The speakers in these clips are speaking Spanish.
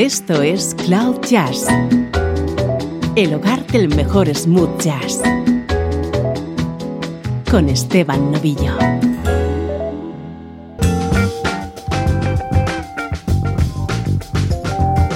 Esto es Cloud Jazz, el hogar del mejor smooth jazz, con Esteban Novillo.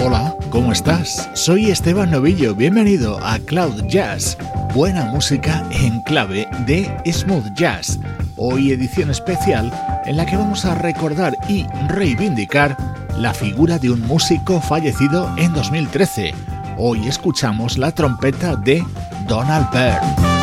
Hola, ¿cómo estás? Soy Esteban Novillo, bienvenido a Cloud Jazz, buena música en clave de smooth jazz. Hoy edición especial en la que vamos a recordar y reivindicar la figura de un músico fallecido en 2013. Hoy escuchamos la trompeta de Donald Byrd.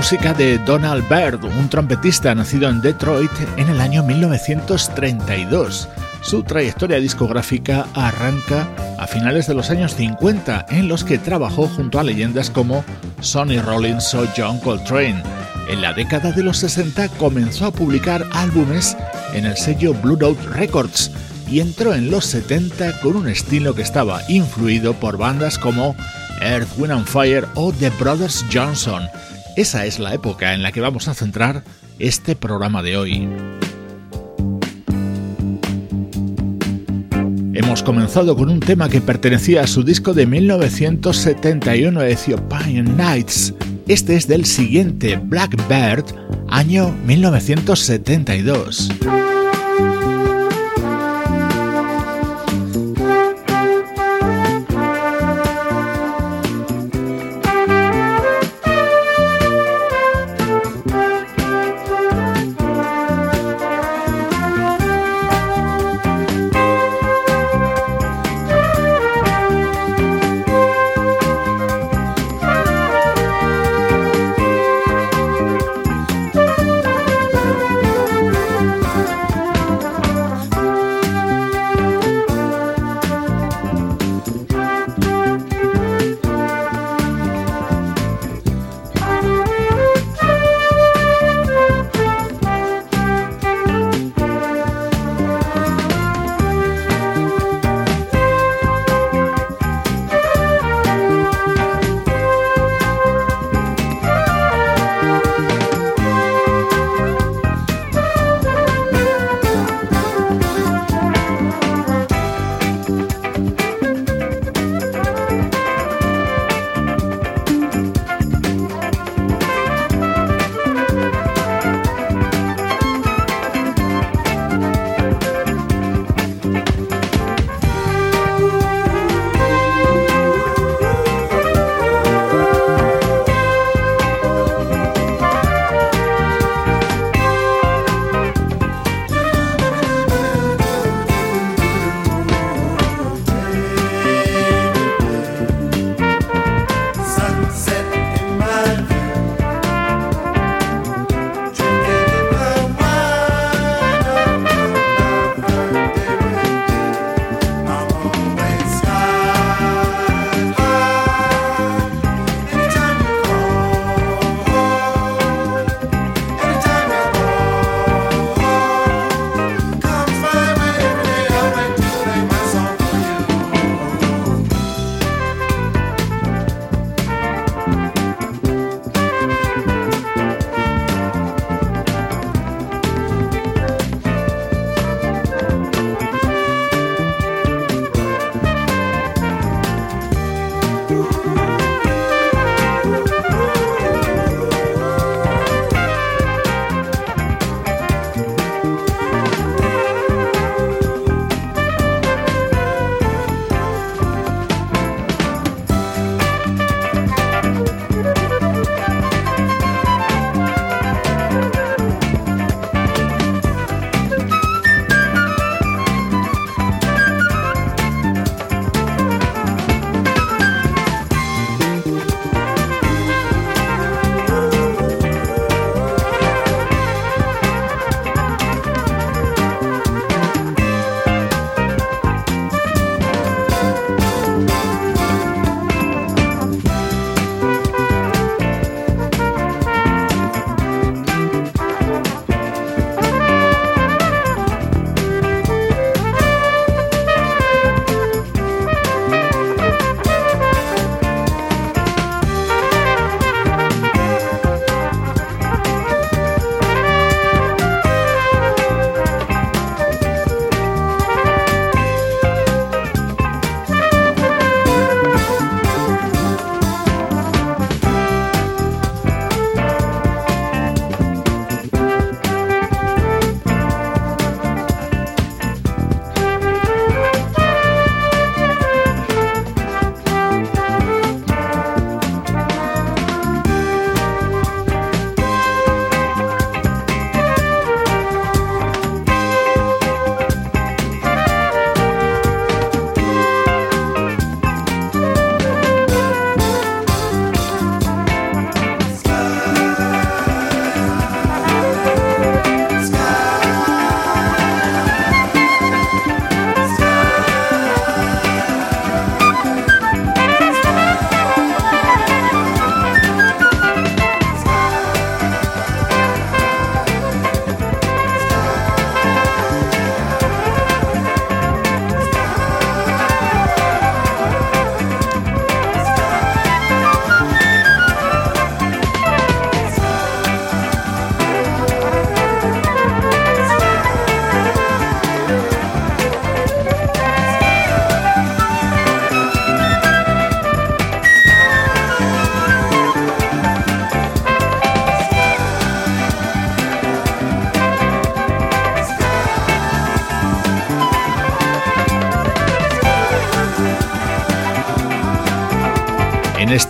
Música de Donald Byrd, un trompetista nacido en Detroit en el año 1932. Su trayectoria discográfica arranca a finales de los años 50, en los que trabajó junto a leyendas como Sonny Rollins o John Coltrane. En la década de los 60 comenzó a publicar álbumes en el sello Blue Note Records y entró en los 70 con un estilo que estaba influido por bandas como Earth, Wind and Fire o The Brothers Johnson. Esa es la época en la que vamos a centrar este programa de hoy. Hemos comenzado con un tema que pertenecía a su disco de 1971 Ethiopian Nights. Este es del siguiente Blackbird, año 1972.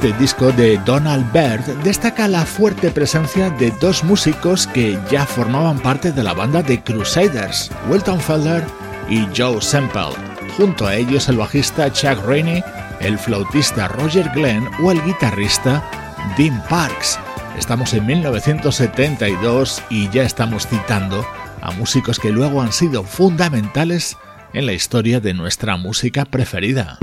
Este disco de Donald Byrd destaca la fuerte presencia de dos músicos que ya formaban parte de la banda de Crusaders, Wilton Felder y Joe Semple. Junto a ellos el bajista Chuck Rainey, el flautista Roger Glenn o el guitarrista Dean Parks. Estamos en 1972 y ya estamos citando a músicos que luego han sido fundamentales en la historia de nuestra música preferida.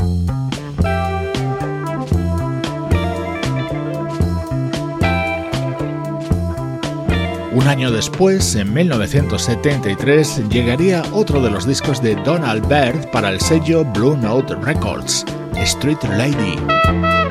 Un año después, en 1973, llegaría otro de los discos de Donald Byrd para el sello Blue Note Records, Street Lady.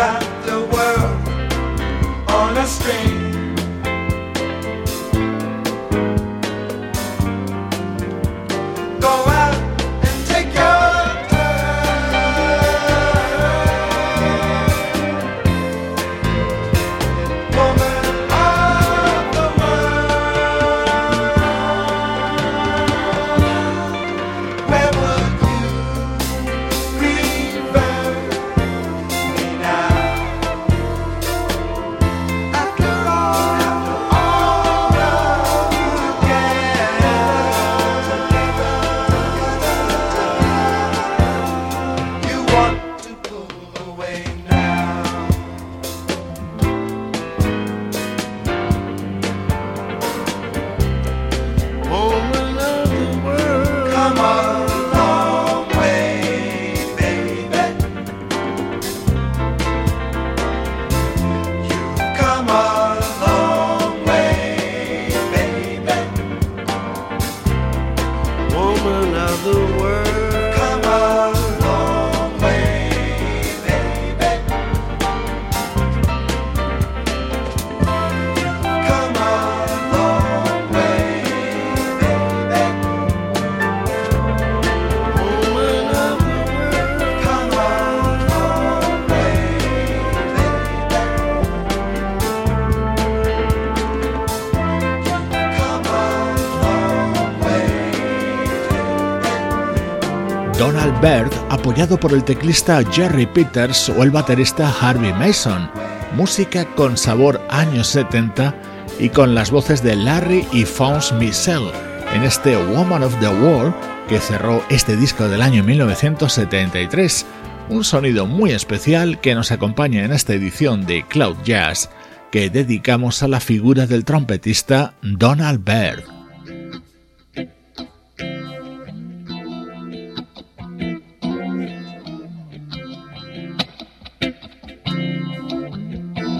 ficar. Bird, apoyado por el teclista Jerry Peters o el baterista Harvey Mason, música con sabor años 70 y con las voces de Larry y Fons Michel en este Woman of the World que cerró este disco del año 1973, un sonido muy especial que nos acompaña en esta edición de Cloud Jazz que dedicamos a la figura del trompetista Donald Byrd.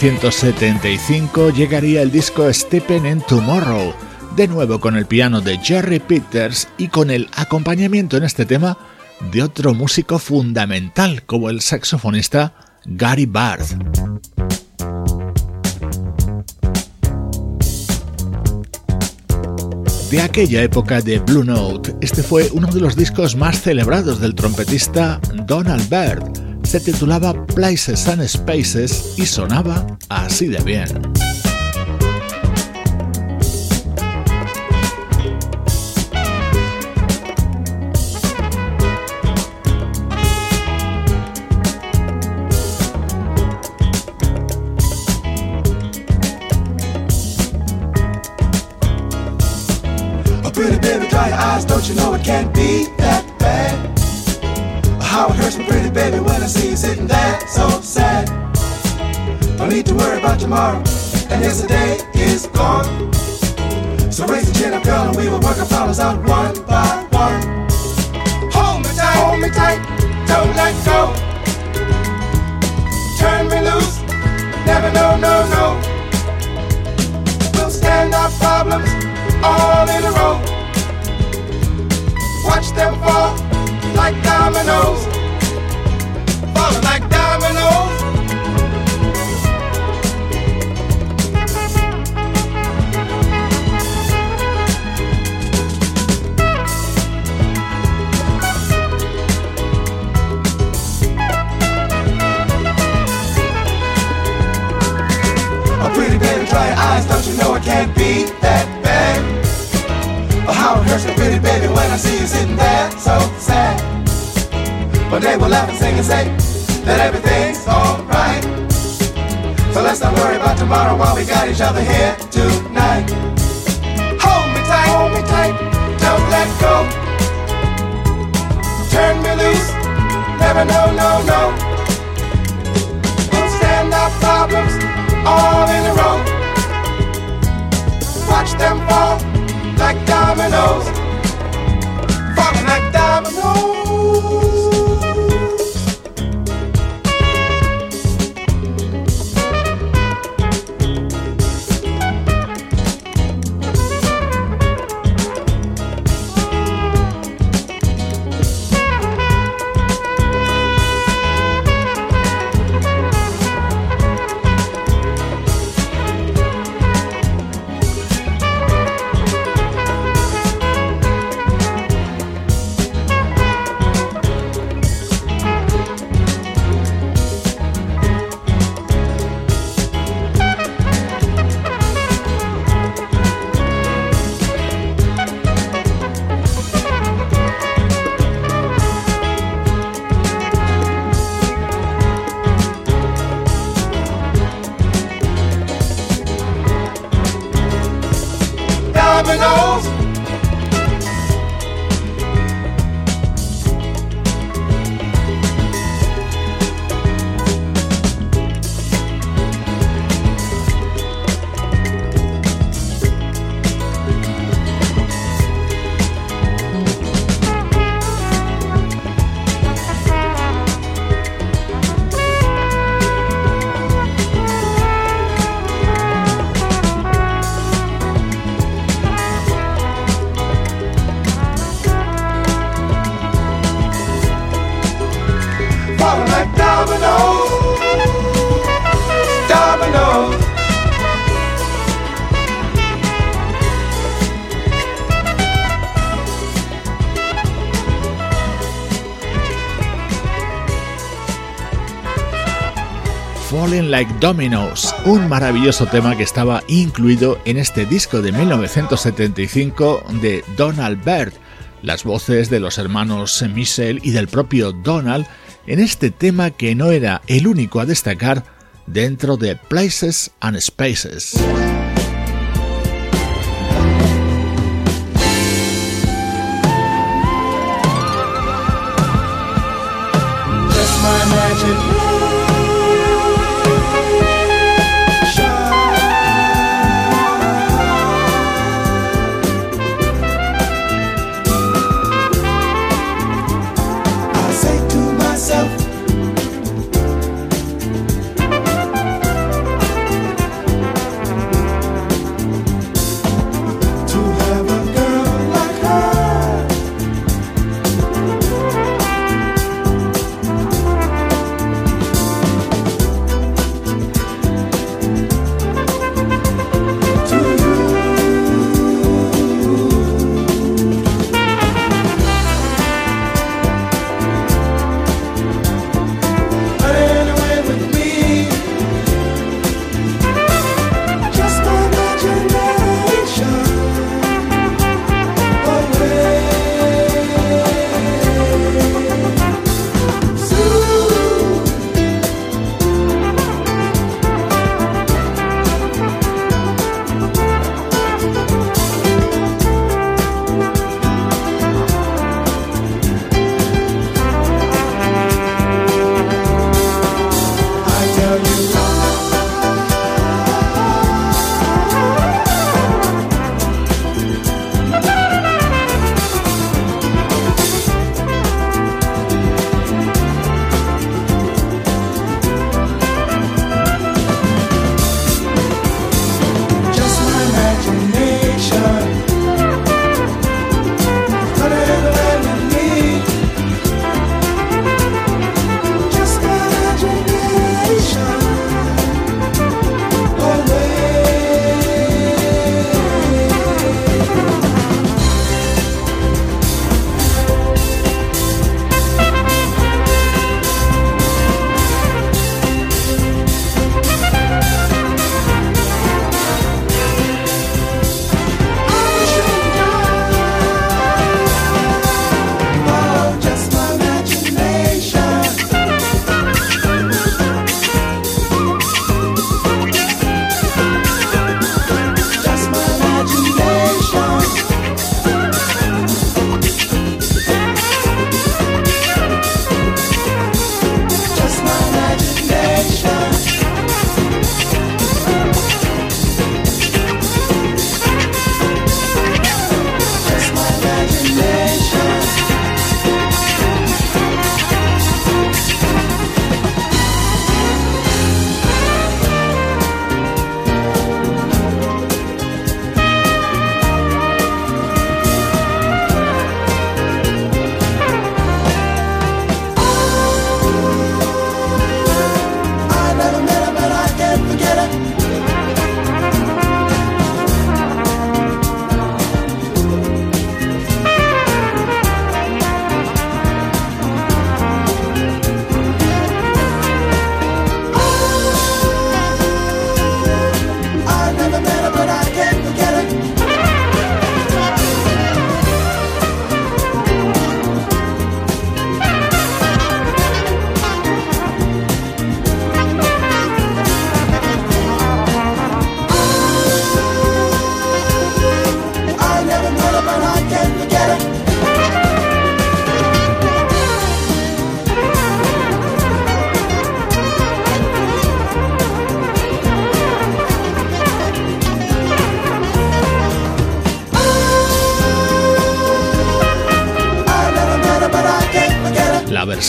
1975 llegaría el disco Stepping in Tomorrow, de nuevo con el piano de Jerry Peters y con el acompañamiento en este tema de otro músico fundamental como el saxofonista Gary Barth. De aquella época de Blue Note, este fue uno de los discos más celebrados del trompetista Donald Byrd. Se titulaba Places and Spaces y sonaba así de bien. Don't you know it can't be that bad? How it hurts when I see you sitting there so sad. Don't need to worry about tomorrow, and yesterday is gone. So raise the chin up, girl, and we will work our problems out one by one. Hold me tight, hold me tight, don't let go. Turn me loose, never no, no, no. We'll stand our problems all in a row watch them fall like dominoes, don't can't be that how it hurts me pretty baby when I see you sitting there so sad. But they we'll laugh and sing and say that everything's alright. So let's not worry about tomorrow while we got each other here tonight. Hold me tight, hold me tight, don't let go. Turn me loose, never no, no, no. We'll stand our problems all in a row. Watch them fall like dominoes, falling like dominoes. Like Dominoes, un maravilloso tema que estaba incluido en este disco de 1975 de Donald Byrd. Las voces de los hermanos Michel y del propio Donald en este tema que no era el único a destacar dentro de Places and Spaces.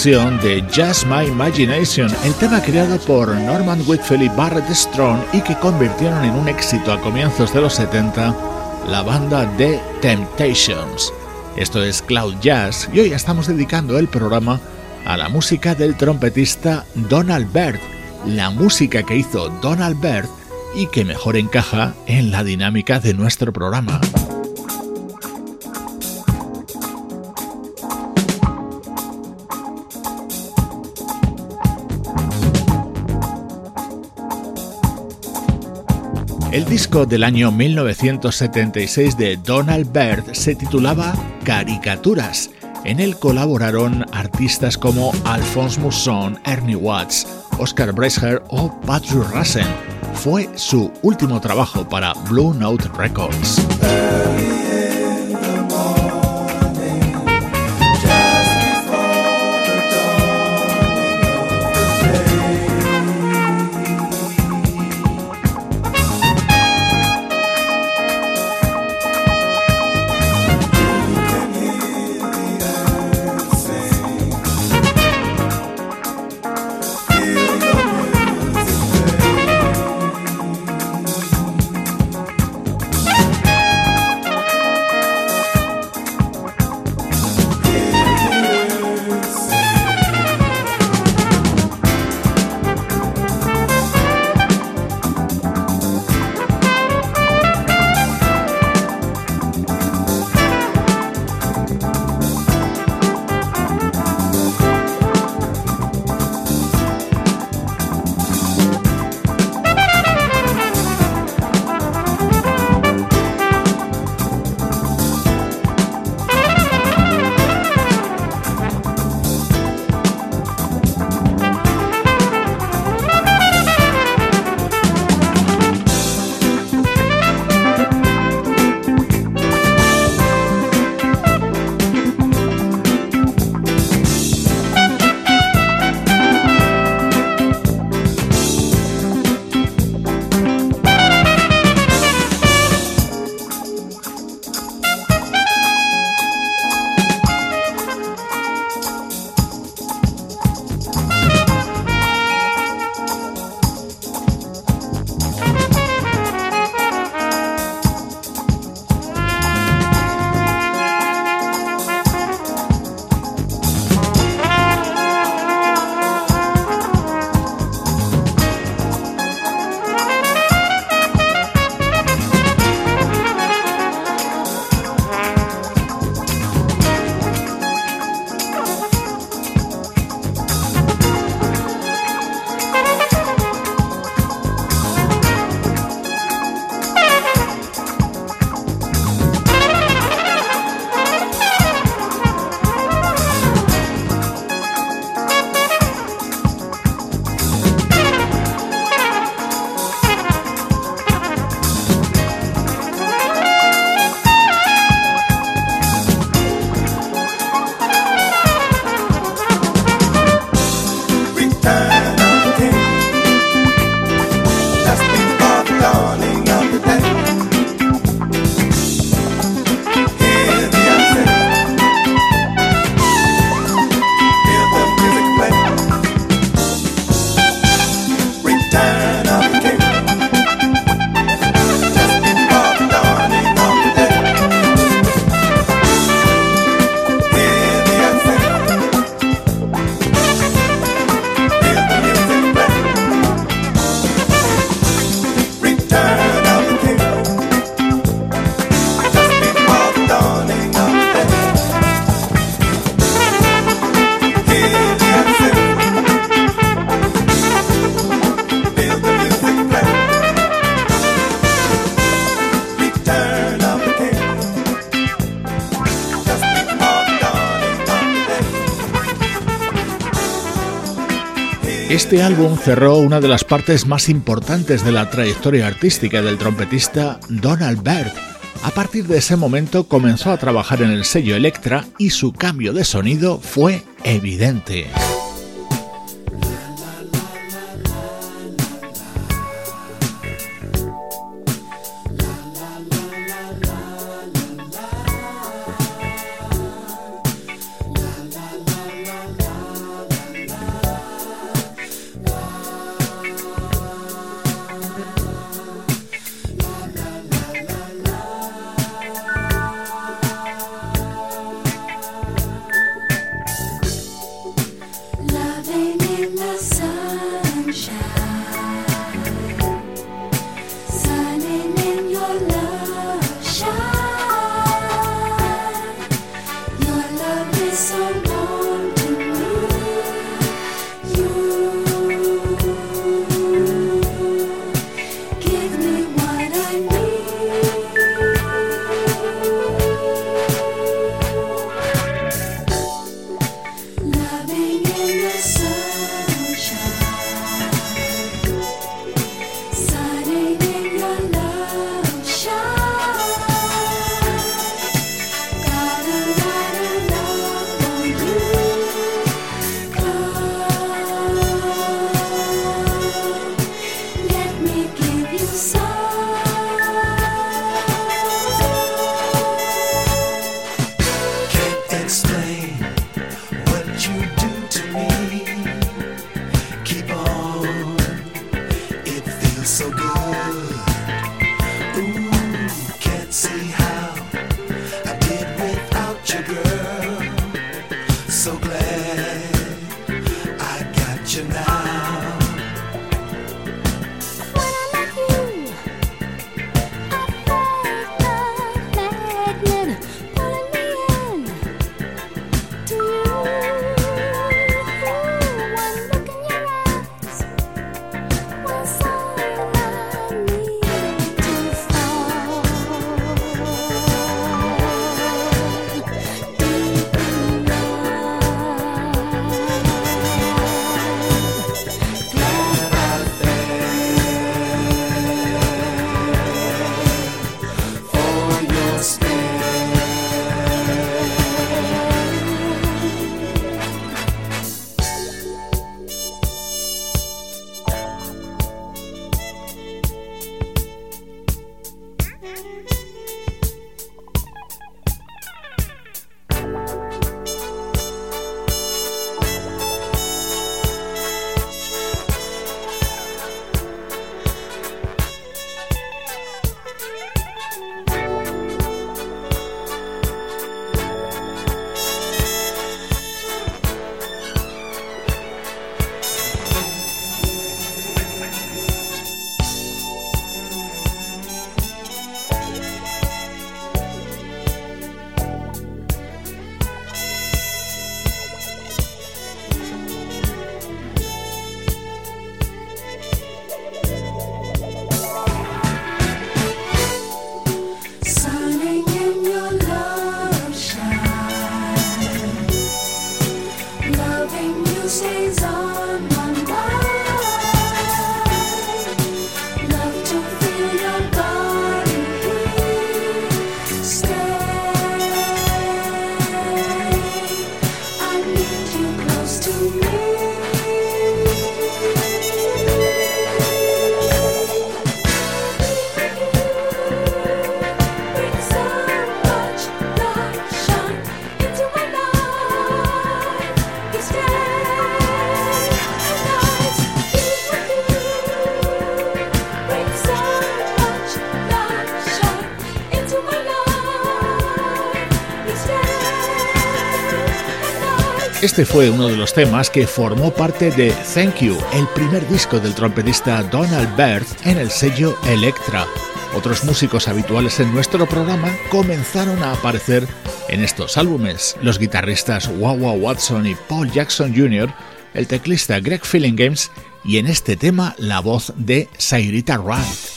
De Just My Imagination, el tema creado por Norman Whitfield y Barrett Strong y que convirtieron en un éxito a comienzos de los 70 la banda The Temptations. Esto es Cloud Jazz y hoy estamos dedicando el programa a la música del trompetista Donald Byrd, la música que hizo Donald Byrd y que mejor encaja en la dinámica de nuestro programa. El disco del año 1976 de Donald Byrd se titulaba Caricaturas. En él colaboraron artistas como Alphonse Mousson, Ernie Watts, Oscar Breischer o Patrick Rassen. Fue su último trabajo para Blue Note Records. Este álbum cerró una de las partes más importantes de la trayectoria artística del trompetista Donald Byrd. A partir de ese momento comenzó a trabajar en el sello Electra y su cambio de sonido fue evidente. Este fue uno de los temas que formó parte de Thank You, el primer disco del trompetista Donald Byrd en el sello Electra. Otros músicos habituales en nuestro programa comenzaron a aparecer en estos álbumes, los guitarristas Wawa Watson y Paul Jackson Jr., el teclista Greg Games y en este tema la voz de Sairita Wright.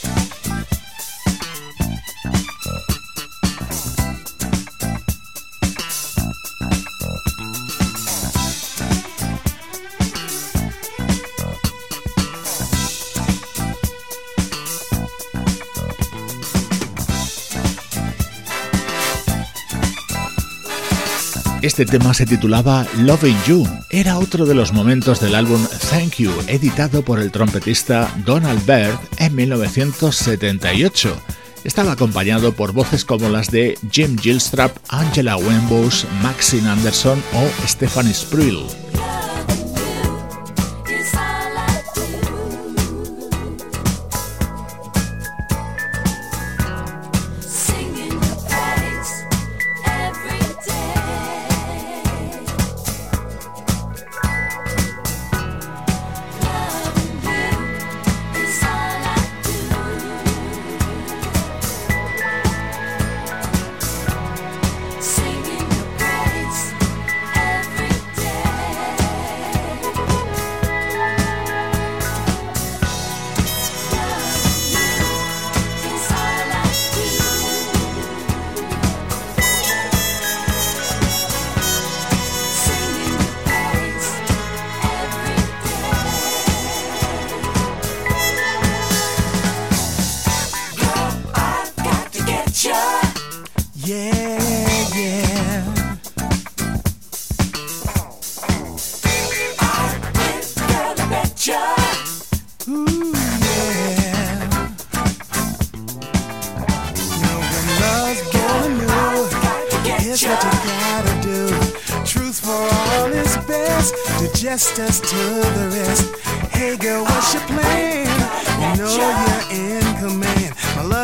Este tema se titulaba Loving You. Era otro de los momentos del álbum Thank You, editado por el trompetista Donald Byrd en 1978. Estaba acompañado por voces como las de Jim Gilstrap, Angela Wimbush, Maxine Anderson o Stephanie Sprill.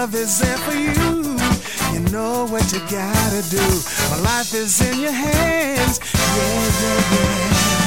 love is there for you. You know what you gotta do. My life is in your hands. Yeah, yeah, yeah.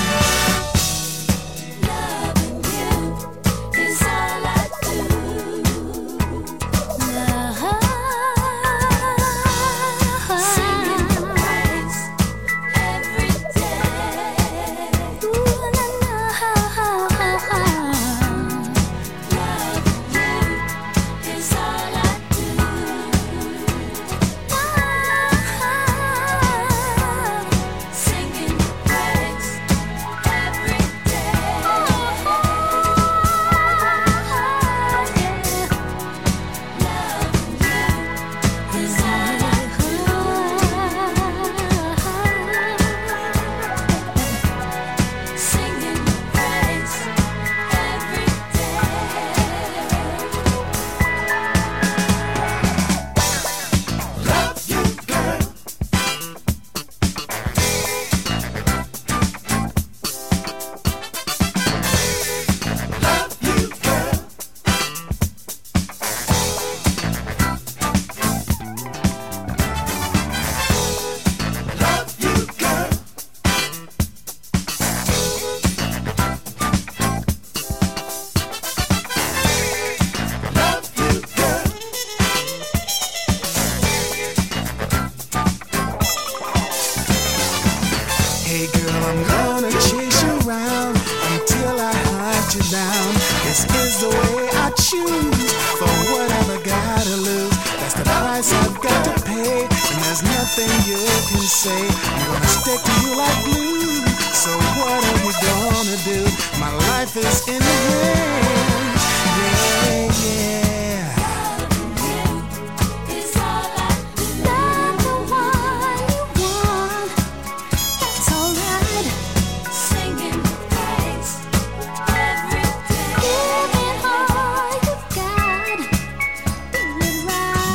like. So what are you gonna do? My life is in the hands. Yeah, yeah.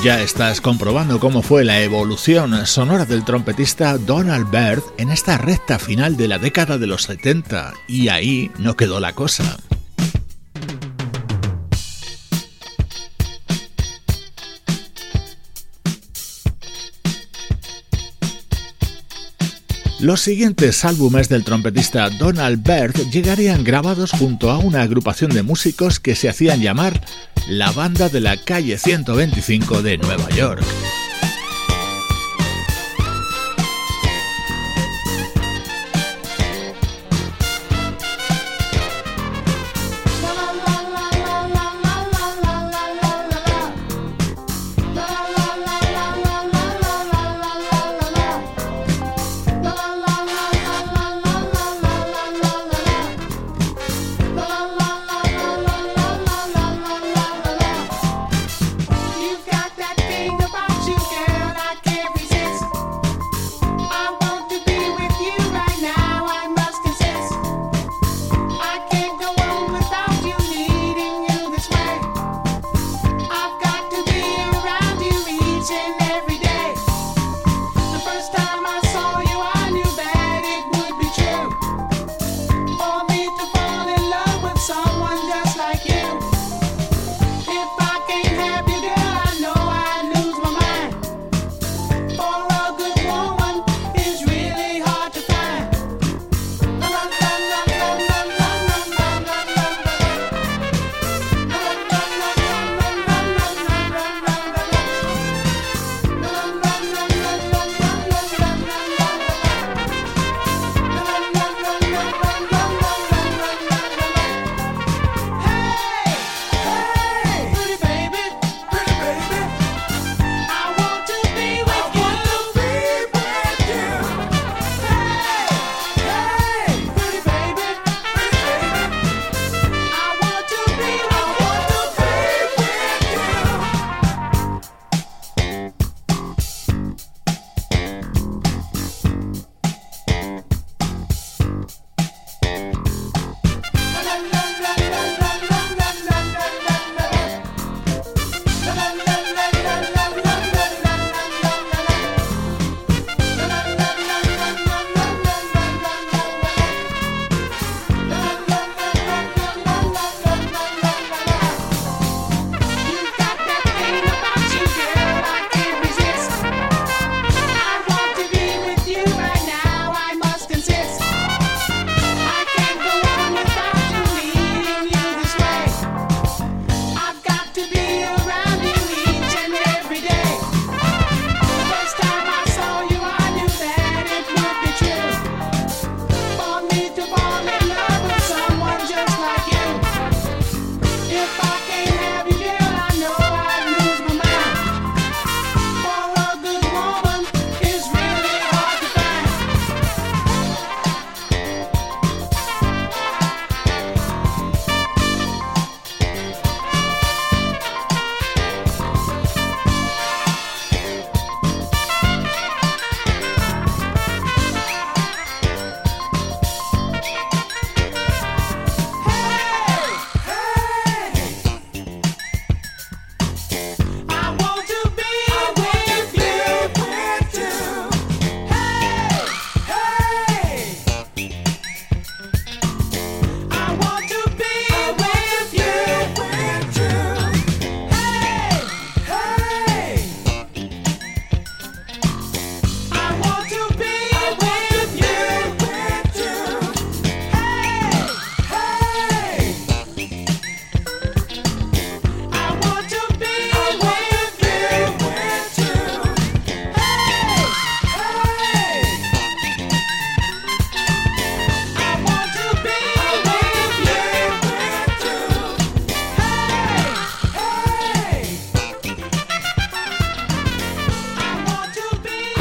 Ya estás comprobando cómo fue la evolución sonora del trompetista Donald Byrd en esta recta final de la década de los 70 y ahí no quedó la cosa. Los siguientes álbumes del trompetista Donald Byrd llegarían grabados junto a una agrupación de músicos que se hacían llamar la banda de la calle 125 de Nueva York.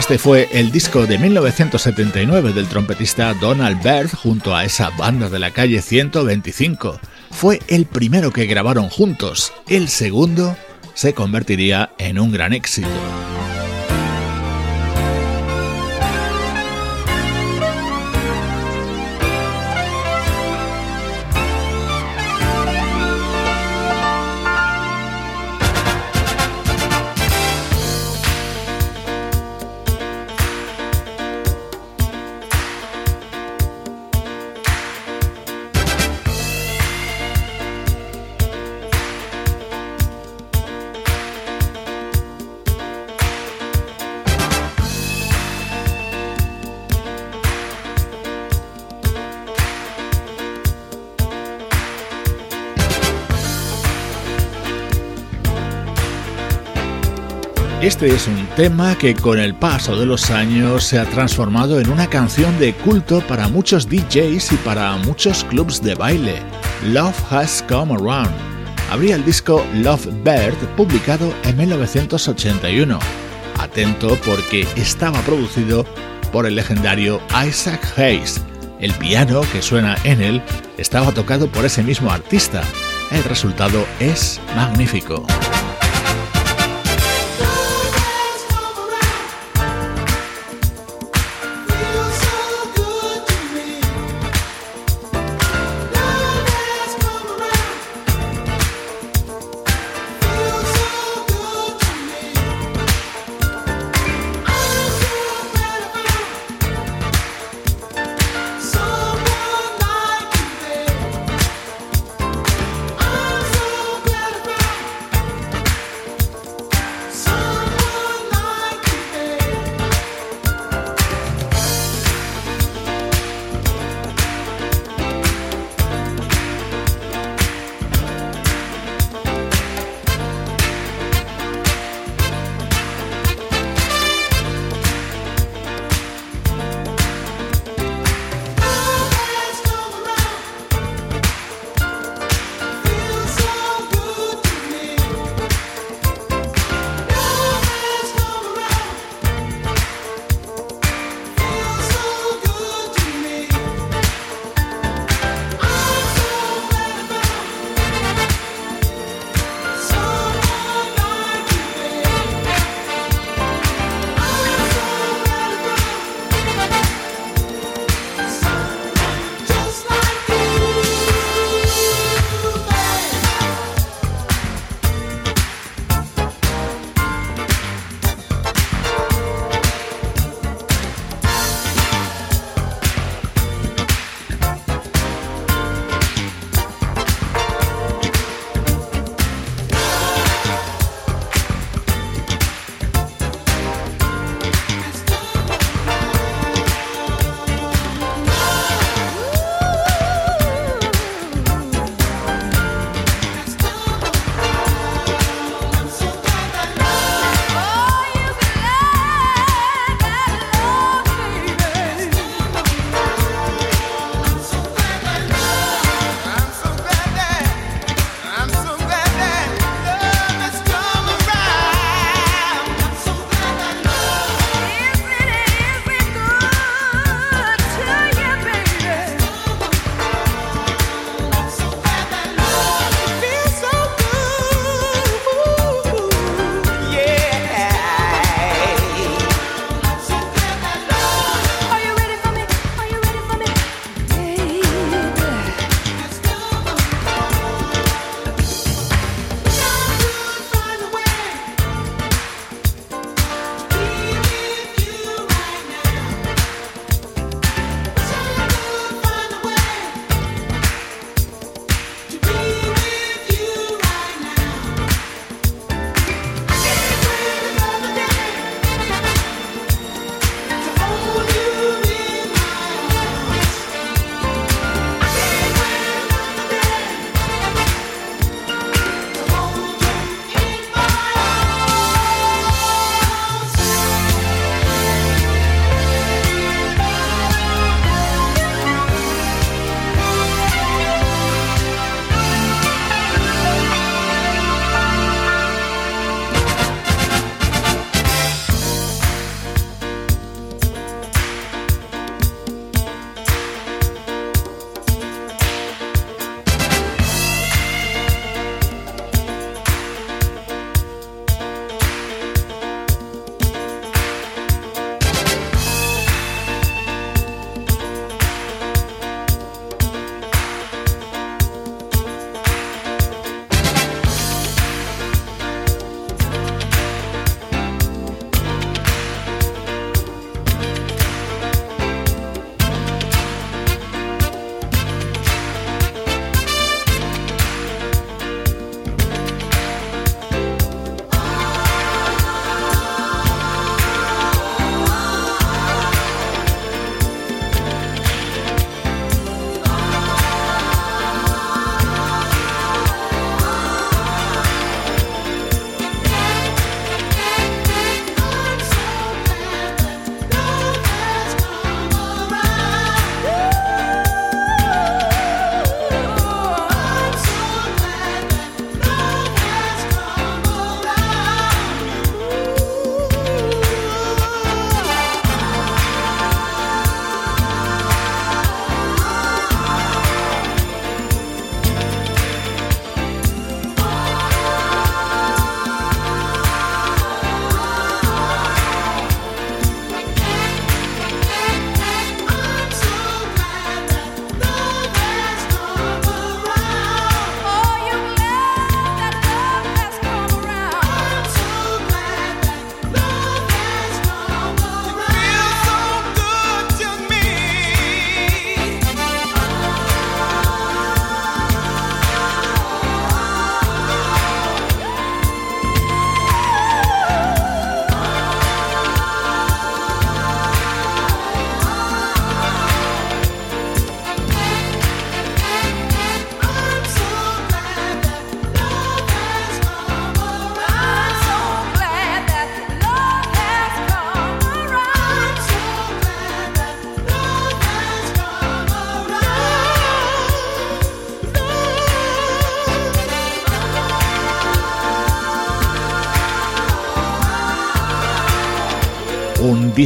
Este fue el disco de 1979 del trompetista Donald Byrd junto a esa banda de la calle 125. Fue el primero que grabaron juntos, el segundo se convertiría en un gran éxito. Este es un tema que con el paso de los años se ha transformado en una canción de culto para muchos DJs y para muchos clubs de baile. Love Has Come Around. Abría el disco Love Bird publicado en 1981. Atento porque estaba producido por el legendario Isaac Hayes. El piano que suena en él estaba tocado por ese mismo artista. El resultado es magnífico.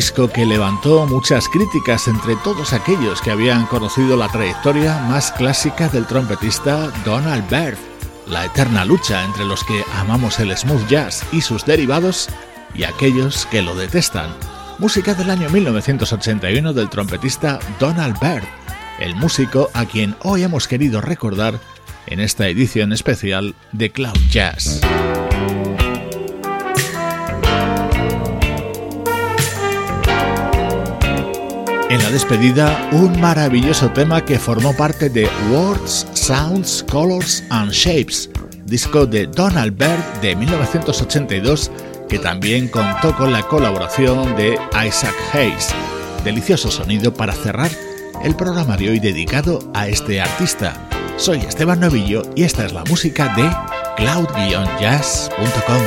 Disco que levantó muchas críticas entre todos aquellos que habían conocido la trayectoria más clásica del trompetista Donald Byrd, la eterna lucha entre los que amamos el smooth jazz y sus derivados y aquellos que lo detestan. Música del año 1981 del trompetista Donald Byrd, el músico a quien hoy hemos querido recordar en esta edición especial de Cloud Jazz. En la despedida, un maravilloso tema que formó parte de Words, Sounds, Colors and Shapes, disco de Donald Byrd de 1982 que también contó con la colaboración de Isaac Hayes. Delicioso sonido para cerrar el programa de hoy dedicado a este artista. Soy Esteban Novillo y esta es la música de cloud-jazz.com.